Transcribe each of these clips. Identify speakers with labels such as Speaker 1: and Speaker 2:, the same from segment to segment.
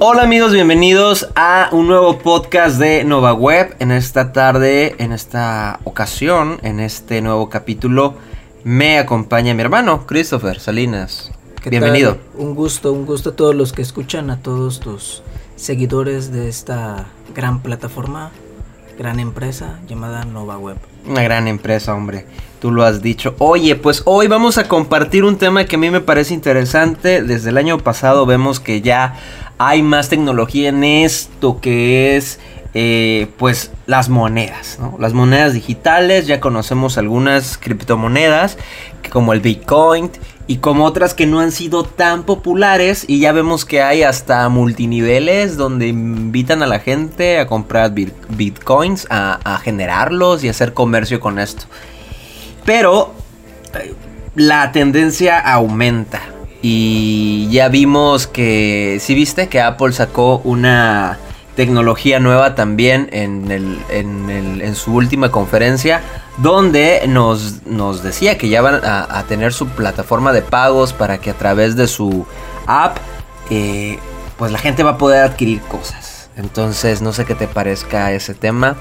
Speaker 1: Hola amigos, bienvenidos a un nuevo podcast de Nova Web. En esta tarde, en esta ocasión, en este nuevo capítulo, me acompaña mi hermano Christopher Salinas.
Speaker 2: ¿Qué
Speaker 1: Bienvenido.
Speaker 2: tal? Un gusto, un gusto a todos los que escuchan, a todos tus seguidores de esta gran plataforma, gran empresa llamada Nova Web.
Speaker 1: Una gran empresa, hombre. Tú lo has dicho. Oye, pues hoy vamos a compartir un tema que a mí me parece interesante. Desde el año pasado vemos que ya hay más tecnología en esto que es, eh, pues, las monedas, ¿no? Las monedas digitales. Ya conocemos algunas criptomonedas, como el Bitcoin y como otras que no han sido tan populares. Y ya vemos que hay hasta multiniveles donde invitan a la gente a comprar bit- Bitcoins, a, a generarlos y hacer comercio con esto. Pero eh, la tendencia aumenta. Y ya vimos que, si viste que Apple sacó una tecnología nueva también en, su última conferencia, donde nos, decía que ya van a, a tener su plataforma de pagos para que a través de su app, eh, pues la gente va a poder adquirir cosas. Entonces, no sé qué te parezca ese tema.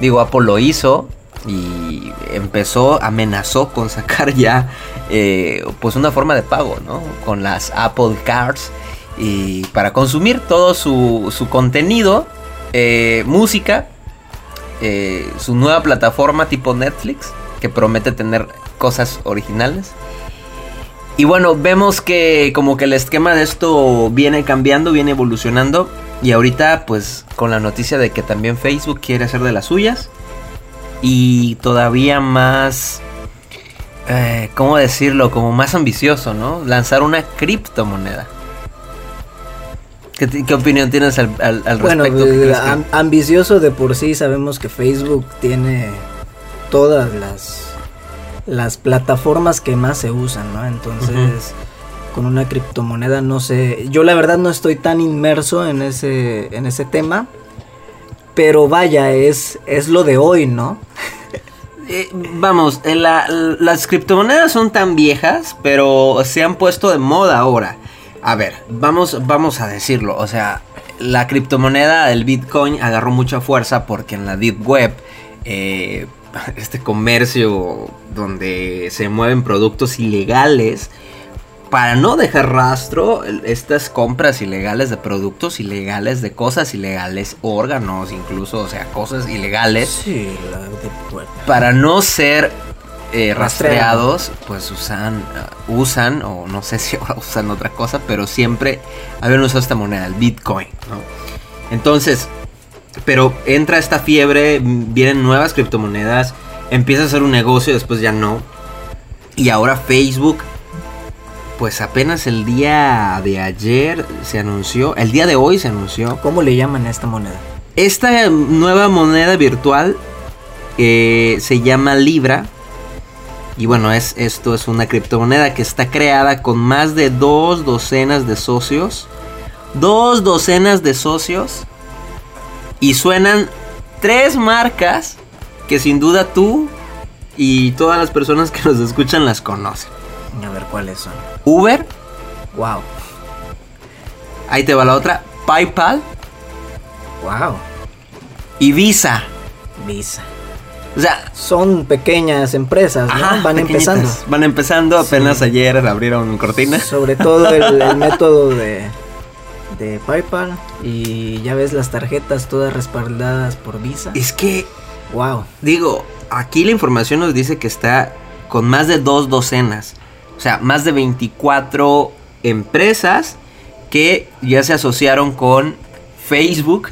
Speaker 1: Digo, Apple lo hizo y empezó, amenazó con sacar ya eh, pues una forma de pago, ¿no? Con las Apple Cards y para consumir todo su, su contenido, eh, música, eh, su nueva plataforma tipo Netflix que promete tener cosas originales. Y bueno, vemos que como que el esquema de esto viene cambiando, viene evolucionando. Y ahorita pues con la noticia de que también Facebook quiere hacer de las suyas. Y todavía más... eh, ¿Cómo decirlo? Como más ambicioso, ¿no? Lanzar una criptomoneda. ¿Qué, qué opinión tienes al, al- al
Speaker 2: Bueno,
Speaker 1: respecto? ¿Qué
Speaker 2: eh,
Speaker 1: crees que-
Speaker 2: am- ambicioso de por sí, sabemos que Facebook tiene todas las, las plataformas que más se usan, ¿no? Entonces, con una criptomoneda, no sé, yo la verdad no estoy tan inmerso en ese, en ese tema, pero vaya, es, es lo de hoy, ¿no?
Speaker 1: Eh, vamos, eh, la- las criptomonedas son tan viejas, pero se han puesto de moda ahora. A ver, vamos, vamos a decirlo. O sea, la criptomoneda del Bitcoin agarró mucha fuerza porque en la Deep Web, eh, este comercio donde se mueven productos ilegales, para no dejar rastro, estas compras ilegales de productos ilegales, de cosas ilegales, órganos incluso, o sea, cosas ilegales
Speaker 2: Sí, la de
Speaker 1: para no ser eh,
Speaker 2: Rastreado.
Speaker 1: rastreados, pues usan, uh, usan, o no sé si ahora usan otra cosa, pero siempre habían usado esta moneda, el Bitcoin, ¿no? Entonces, pero entra esta fiebre, vienen nuevas criptomonedas, empieza a ser un negocio, después ya no. Y ahora Facebook, pues apenas el día de ayer se anunció, el día de hoy se anunció
Speaker 2: ¿Cómo le llaman a esta moneda?
Speaker 1: esta nueva moneda virtual eh, se llama Libra. Y bueno, es, esto es una criptomoneda que está creada con más de dos docenas de socios. Dos docenas de socios. Y suenan tres marcas que sin duda tú y todas las personas que nos escuchan las conocen.
Speaker 2: A ver cuáles son.
Speaker 1: Uber,
Speaker 2: Wow,
Speaker 1: ahí te va la otra. PayPal
Speaker 2: wow,
Speaker 1: y Visa.
Speaker 2: Visa.
Speaker 1: O sea,
Speaker 2: Son pequeñas empresas, ¿no?
Speaker 1: Ajá,
Speaker 2: Van
Speaker 1: pequeñitas.
Speaker 2: empezando.
Speaker 1: Van empezando, apenas
Speaker 2: Sí.
Speaker 1: ayer abrieron cortina.
Speaker 2: Sobre todo el, el método de, de PayPal. Y ya ves las tarjetas todas respaldadas por Visa.
Speaker 1: Es que,
Speaker 2: Wow.
Speaker 1: digo, aquí la información nos dice que está con más de dos docenas. O sea, más de 24 empresas que ya se asociaron con Facebook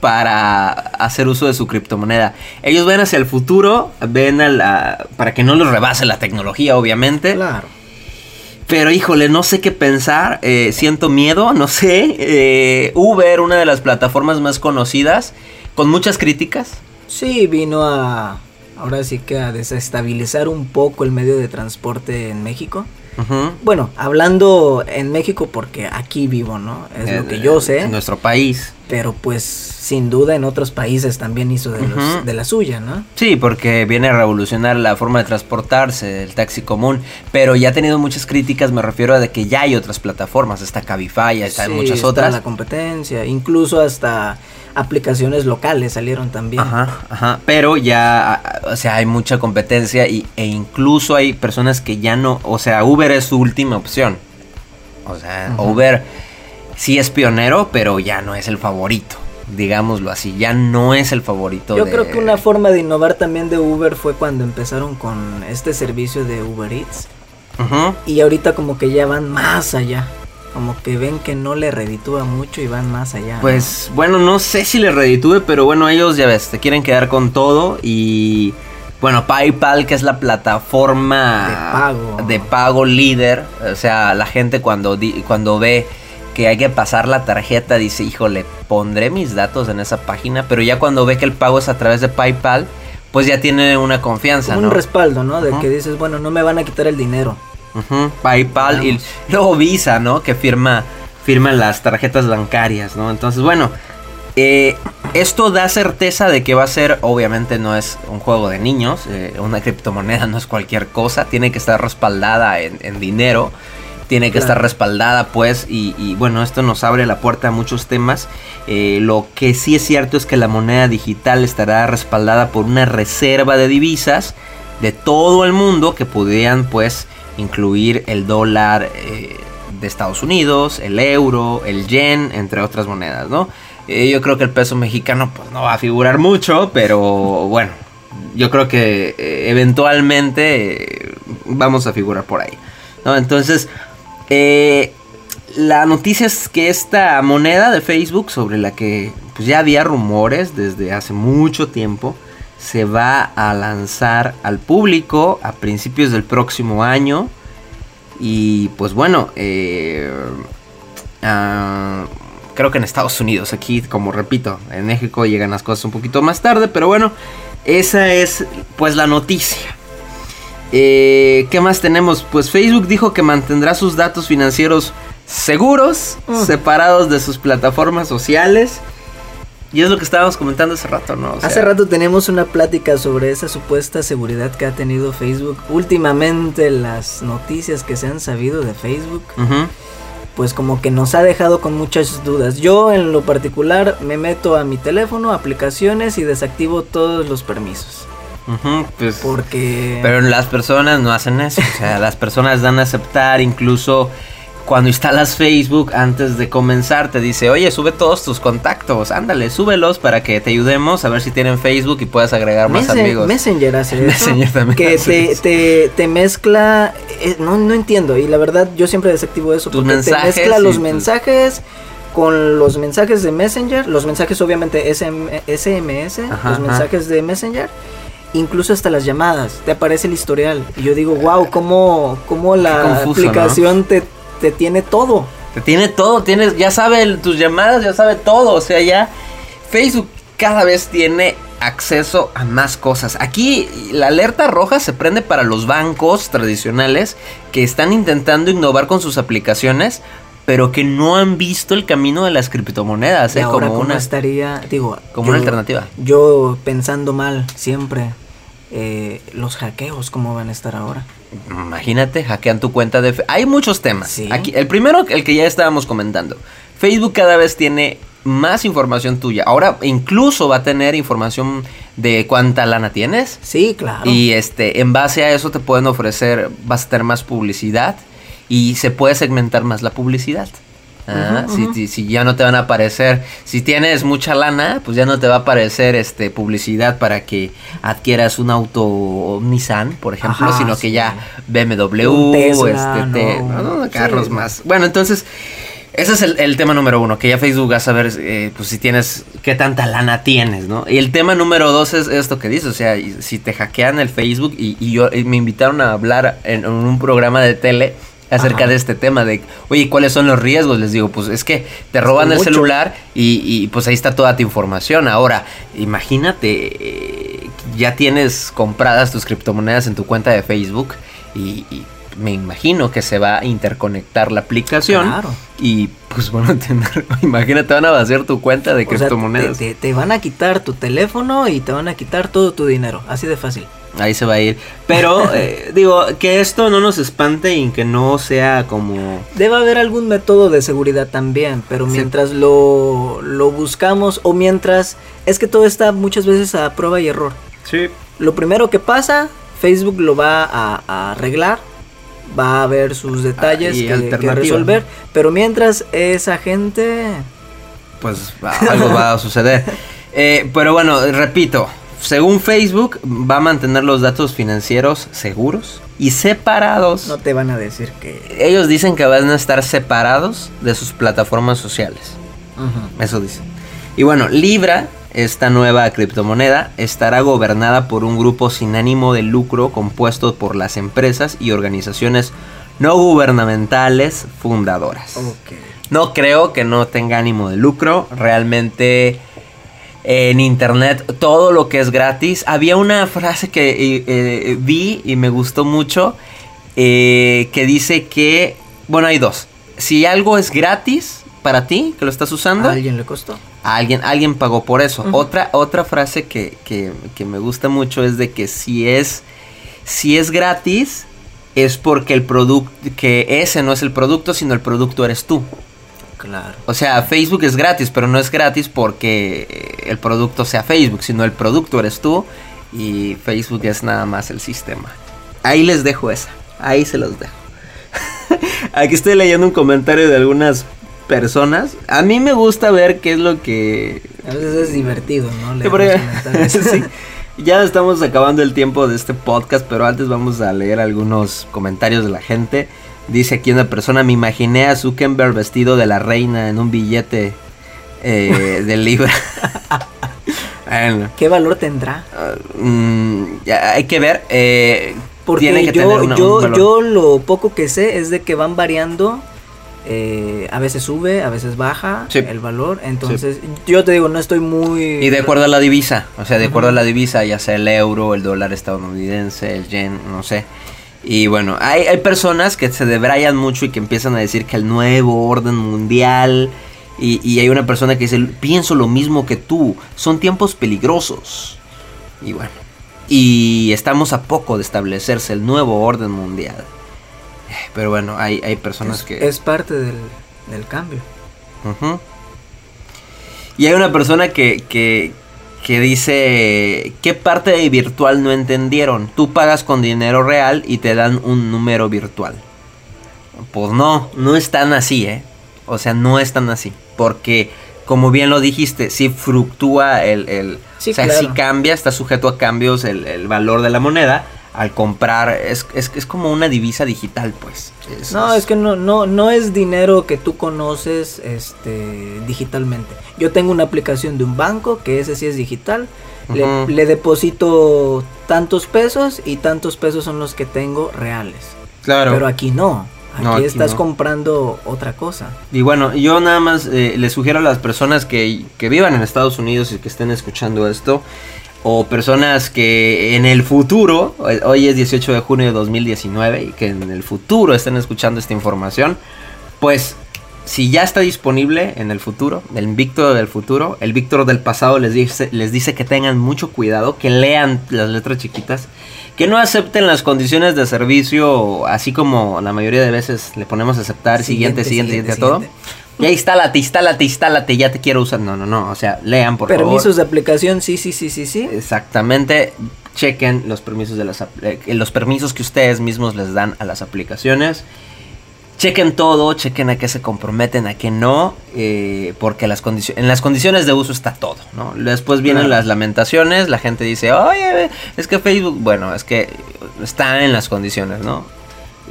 Speaker 1: para hacer uso de su criptomoneda. Ellos ven hacia el futuro, ven a la... para que no los rebase la tecnología, obviamente.
Speaker 2: Claro.
Speaker 1: Pero híjole, no sé qué pensar, eh, siento miedo, no sé. Eh, Uber, una de las plataformas más conocidas, con muchas críticas.
Speaker 2: Sí, vino a. Ahora sí que a desestabilizar un poco el medio de transporte en México. Bueno, hablando en México porque aquí vivo, ¿no? Es lo que yo sé.
Speaker 1: En nuestro país.
Speaker 2: Pero pues sin duda en otros países también hizo de, de la suya, ¿no?
Speaker 1: Sí, porque viene a revolucionar la forma de transportarse, el taxi común, pero ya ha tenido muchas críticas, me refiero a de que ya hay otras plataformas, está Cabify, está sí, muchas
Speaker 2: está
Speaker 1: otras.
Speaker 2: la competencia, incluso hasta aplicaciones locales salieron también.
Speaker 1: Ajá, ajá, pero ya, o sea, hay mucha competencia y, e incluso hay personas que ya no, o sea, Uber es su última opción. O sea, Uber sí es pionero, pero ya no es el favorito. Digámoslo así, ya no es el favorito.
Speaker 2: Yo creo que una forma de innovar también de Uber fue cuando empezaron con este servicio de Uber Eats. Y ahorita como que ya van más allá como que ven que no le reditúa mucho y van más allá.
Speaker 1: Pues bueno, no sé si le reditúe, pero bueno, ellos ya ves, te quieren quedar con todo y bueno, PayPal que es la plataforma
Speaker 2: de pago,
Speaker 1: de pago líder, o sea, la gente cuando cuando ve que hay que pasar la tarjeta dice, "Híjole, pondré mis datos en esa página", pero ya cuando ve que el pago es a través de PayPal, pues ya tiene una confianza,
Speaker 2: Un respaldo, ¿no? De que dices, "Bueno, no me van a quitar el dinero."
Speaker 1: PayPal y luego Visa, ¿no? Que firma, firma las tarjetas bancarias, ¿no? Entonces, bueno, eh, esto da certeza de que va a ser, obviamente no es un juego de niños, eh, una criptomoneda no es cualquier cosa, tiene que estar respaldada en, dinero, tiene que estar respaldada pues, y, bueno, esto nos abre la puerta a muchos temas. Eh, lo que sí es cierto es que la moneda digital estará respaldada por una reserva de divisas de todo el mundo que podrían pues incluir el dólar eh, de Estados Unidos, el euro, el yen, entre otras monedas, ¿no? Eh, yo creo que el peso mexicano pues no va a figurar mucho, pero bueno, yo creo que eh, eventualmente vamos a figurar por ahí, ¿no? Entonces, la noticia es que esta moneda de Facebook sobre la que pues, ya había rumores desde hace mucho tiempo, se va a lanzar al público a principios del próximo año. Y pues bueno, eh, ah, creo que en Estados Unidos, aquí como repito, en México llegan las cosas un poquito más tarde, pero bueno, esa es pues la noticia. Eh, ¿Qué más tenemos? Pues Facebook dijo que mantendrá sus datos financieros seguros, mm. separados de sus plataformas sociales y es lo que estábamos comentando hace rato, ¿no?
Speaker 2: hace rato tenemos una plática sobre esa supuesta seguridad que ha tenido Facebook. Últimamente las noticias que se han sabido de Facebook, pues como que nos ha dejado con muchas dudas. Yo en lo particular me meto a mi teléfono, aplicaciones y desactivo todos los permisos.
Speaker 1: pues, Porque... Pero las personas no hacen eso. o sea, las personas dan a aceptar incluso cuando instalas Facebook antes de comenzar te dice, oye, sube todos tus contactos, ándale, súbelos para que te ayudemos a ver si tienen Facebook y puedas agregar más amigos.
Speaker 2: Messenger hace Messenger también que te, te, mezcla, eh, no, no entiendo, y la verdad yo siempre desactivo eso,
Speaker 1: tus porque te
Speaker 2: mezcla los mensajes con los mensajes de Messenger, los mensajes obviamente SMS, los mensajes de Messenger incluso hasta las llamadas, te aparece el historial. Y yo digo, wow, cómo, cómo la aplicación te te tiene todo.
Speaker 1: Te tiene todo, tienes, ya sabe tus llamadas, ya sabe todo. O sea, ya Facebook cada vez tiene acceso a más cosas. Aquí la alerta roja se prende para los bancos tradicionales que están intentando innovar con sus aplicaciones, pero que no han visto el camino de las criptomonedas, ¿eh?
Speaker 2: como una estaría, digo,
Speaker 1: como una alternativa.
Speaker 2: Yo pensando mal siempre eh, los hackeos, ¿cómo van a estar ahora?
Speaker 1: Imagínate, hackean tu cuenta de... Hay muchos temas. Aquí, el primero, el que ya estábamos comentando. Facebook cada vez tiene más información tuya. Ahora incluso va a tener información de cuánta lana tienes.
Speaker 2: Sí, claro.
Speaker 1: Y este, en base a eso te pueden ofrecer, vas a tener más publicidad y se puede segmentar más la publicidad. Ah, si, ya no te van a aparecer, si tienes mucha lana, pues ya no te va a aparecer este publicidad para que adquieras un auto Nissan, por ejemplo, sino que ya BMW, este, carros más. Bueno, entonces ese es el, tema número uno, que ya Facebook va a saber eh, pues si tienes, qué tanta lana tienes, ¿no? Y el tema número dos es esto que dices, o sea, si te hackean el Facebook y, yo me invitaron a hablar en un programa de tele acerca de este tema de, oye, ¿cuáles son los riesgos? Les digo, pues es que te roban el celular y, pues ahí está toda tu información. Ahora, imagínate, eh, ya tienes compradas tus criptomonedas en tu cuenta de Facebook y, me imagino que se va a interconectar la aplicación.
Speaker 2: Claro.
Speaker 1: Y pues van a tener, imagínate, van a vaciar tu cuenta de
Speaker 2: O sea,
Speaker 1: criptomonedas.
Speaker 2: te, te- te van a quitar tu teléfono y te van a quitar todo tu dinero. Así de fácil.
Speaker 1: Ahí se va a ir. Pero eh, digo, que esto no nos espante y que no sea como...
Speaker 2: Debe haber algún método de seguridad también, pero
Speaker 1: Sí.
Speaker 2: mientras lo, lo buscamos o mientras... Es que todo está muchas veces a prueba y error.
Speaker 1: Sí.
Speaker 2: Lo primero que pasa, Facebook lo va a, a arreglar, va a ver sus detalles
Speaker 1: Ah, y
Speaker 2: que, resolver, pero mientras esa gente...
Speaker 1: Pues algo va a suceder. Eh, pero bueno, repito, según Facebook va a mantener los datos financieros seguros y separados.
Speaker 2: No te van a decir que...
Speaker 1: Ellos dicen que van a estar separados de sus plataformas sociales. Eso dicen. Y bueno, Libra, esta nueva criptomoneda, estará gobernada por un grupo sin ánimo de lucro compuesto por las empresas y organizaciones no gubernamentales fundadoras.
Speaker 2: Ok.
Speaker 1: No creo que no tenga ánimo de lucro. Realmente en internet todo lo que es gratis. Había una frase que eh, eh, vi y me gustó mucho. eh, que dice que, bueno, hay dos. Si algo es gratis para ti, que lo estás usando,
Speaker 2: ¿A alguien le costó?
Speaker 1: alguien, alguien pagó por eso. Otra, otra frase que, que- que me gusta mucho es de que si es, si es gratis, es porque el producto, que ese no es el producto, sino el producto eres tú.
Speaker 2: Claro.
Speaker 1: O sea, Facebook es gratis, pero no es gratis porque eh, el producto sea Facebook, sino el producto eres tú y Facebook es nada más el sistema. Ahí les dejo esa, ahí se los dejo. Aquí estoy leyendo un comentario de algunas personas. A mí me gusta ver qué es lo que...
Speaker 2: A veces es divertido, ¿no? Leer.
Speaker 1: Sí. Ya estamos acabando el tiempo de este podcast, pero antes vamos a leer algunos comentarios de la gente. Dice aquí una persona, me imaginé a Zuckerberg vestido de la reina en un billete eh, de libra. Bueno,
Speaker 2: ¿Qué valor tendrá?
Speaker 1: ah, mm, hay que ver. eh,
Speaker 2: Porque
Speaker 1: tiene que
Speaker 2: yo,
Speaker 1: tener una- un
Speaker 2: yo,
Speaker 1: valor.
Speaker 2: yo lo poco que sé es de que van variando. eh, a veces sube, a veces baja
Speaker 1: Sí.
Speaker 2: el valor. Entonces, yo te digo, no estoy muy.
Speaker 1: Y de acuerdo a la divisa, o sea, de acuerdo a la divisa, ya sea el euro, el dólar estadounidense, el yen, no sé. Y bueno, hay, hay personas que se debrayan mucho y que empiezan a decir que el nuevo orden mundial. Y, y hay una persona que dice, pienso lo mismo que tú, son tiempos peligrosos. Y bueno, y estamos a poco de establecerse el nuevo orden mundial. Pero bueno, hay, hay personas
Speaker 2: es,
Speaker 1: que...
Speaker 2: es parte del, del cambio.
Speaker 1: Y hay una persona que, que, que dice, ¿qué parte de virtual no entendieron? Tú pagas con dinero real y te dan un número virtual. Pues no, no es tan así, ¿eh? O sea, no es tan así. Porque, como bien lo dijiste, si fluctúa el... el
Speaker 2: Sí,
Speaker 1: o sea,
Speaker 2: claro.
Speaker 1: si cambia, está sujeto a cambios el, el valor de la moneda. Al comprar, es, es, es como una divisa digital, pues. Es-
Speaker 2: No, es que no, no, no es dinero que tú conoces este, digitalmente. Yo tengo una aplicación de un banco que ese sí es digital. Le, le deposito tantos pesos y tantos pesos son los que tengo reales.
Speaker 1: Claro.
Speaker 2: Pero aquí no. Aquí,
Speaker 1: No, aquí
Speaker 2: estás
Speaker 1: no.
Speaker 2: comprando otra cosa.
Speaker 1: Y bueno, yo nada más eh, les sugiero a las personas que, que vivan en Estados Unidos y que estén escuchando esto, o personas que en el futuro, eh, hoy es 18 de junio de 2019, y que en el futuro estén escuchando esta información, pues si ya está disponible en el futuro, el Víctor del futuro, el Víctor del pasado les dice, les dice que tengan mucho cuidado, que lean las letras chiquitas, que no acepten las condiciones de servicio, así como la mayoría de veces le ponemos a aceptar siguiente, siguiente, siguiente, a todo. Ya instálate, instálate, instálate, ya te quiero usar. No, no, no, o sea, lean por
Speaker 2: Permisos
Speaker 1: favor.
Speaker 2: de aplicación, sí, sí, sí, sí, sí.
Speaker 1: Exactamente, chequen los permisos de las eh, los permisos que ustedes mismos les dan a las aplicaciones. Chequen todo, chequen a qué se comprometen, a qué no, eh, porque las en las condiciones de uso está todo, ¿no? Después vienen
Speaker 2: Claro.
Speaker 1: las lamentaciones, la gente dice, oye, es que Facebook, bueno, es que está en las condiciones, ¿no?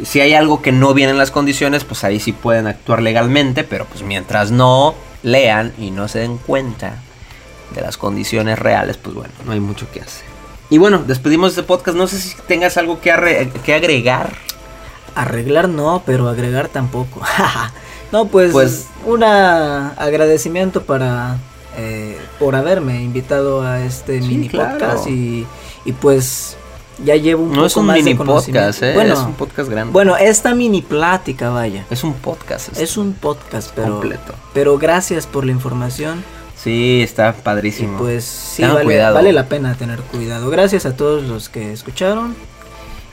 Speaker 1: Si hay algo que no viene en las condiciones, pues ahí sí pueden actuar legalmente, pero pues mientras no lean y no se den cuenta de las condiciones reales, pues bueno, no hay mucho que hacer. Y bueno, despedimos este podcast. No sé si tengas algo que, arre- que agregar.
Speaker 2: Arreglar no, pero agregar tampoco. no, pues,
Speaker 1: Pues-
Speaker 2: un agradecimiento para eh, por haberme invitado a este
Speaker 1: Sí,
Speaker 2: mini
Speaker 1: claro.
Speaker 2: podcast y, y pues ya llevo un
Speaker 1: no
Speaker 2: poco
Speaker 1: es un
Speaker 2: más
Speaker 1: mini
Speaker 2: de
Speaker 1: podcast, ¿eh?
Speaker 2: Bueno,
Speaker 1: es un podcast grande.
Speaker 2: bueno, esta mini plática, vaya.
Speaker 1: es un podcast. este.
Speaker 2: Es un podcast, pero
Speaker 1: completo.
Speaker 2: pero gracias por la información
Speaker 1: Sí, está
Speaker 2: y
Speaker 1: padrísimo.
Speaker 2: pues sí
Speaker 1: Tengan
Speaker 2: vale,
Speaker 1: cuidado.
Speaker 2: vale la pena tener cuidado. Gracias a todos los que escucharon.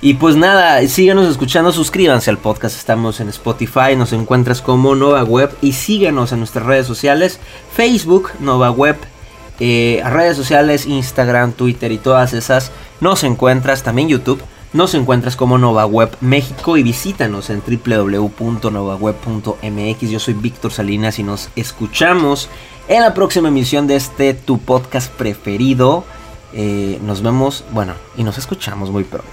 Speaker 1: Y pues nada, síganos escuchando, suscríbanse al podcast, estamos en Spotify, nos encuentras como Nova Web y síguenos en nuestras redes sociales, Facebook, Nova Web, eh, redes sociales, Instagram, Twitter y todas esas, nos encuentras también YouTube, nos encuentras como Nova Web México y visítanos en www.novaweb.mx. Yo soy Víctor Salinas y nos escuchamos en la próxima emisión de este tu podcast preferido. Eh, nos vemos, bueno, y nos escuchamos muy pronto.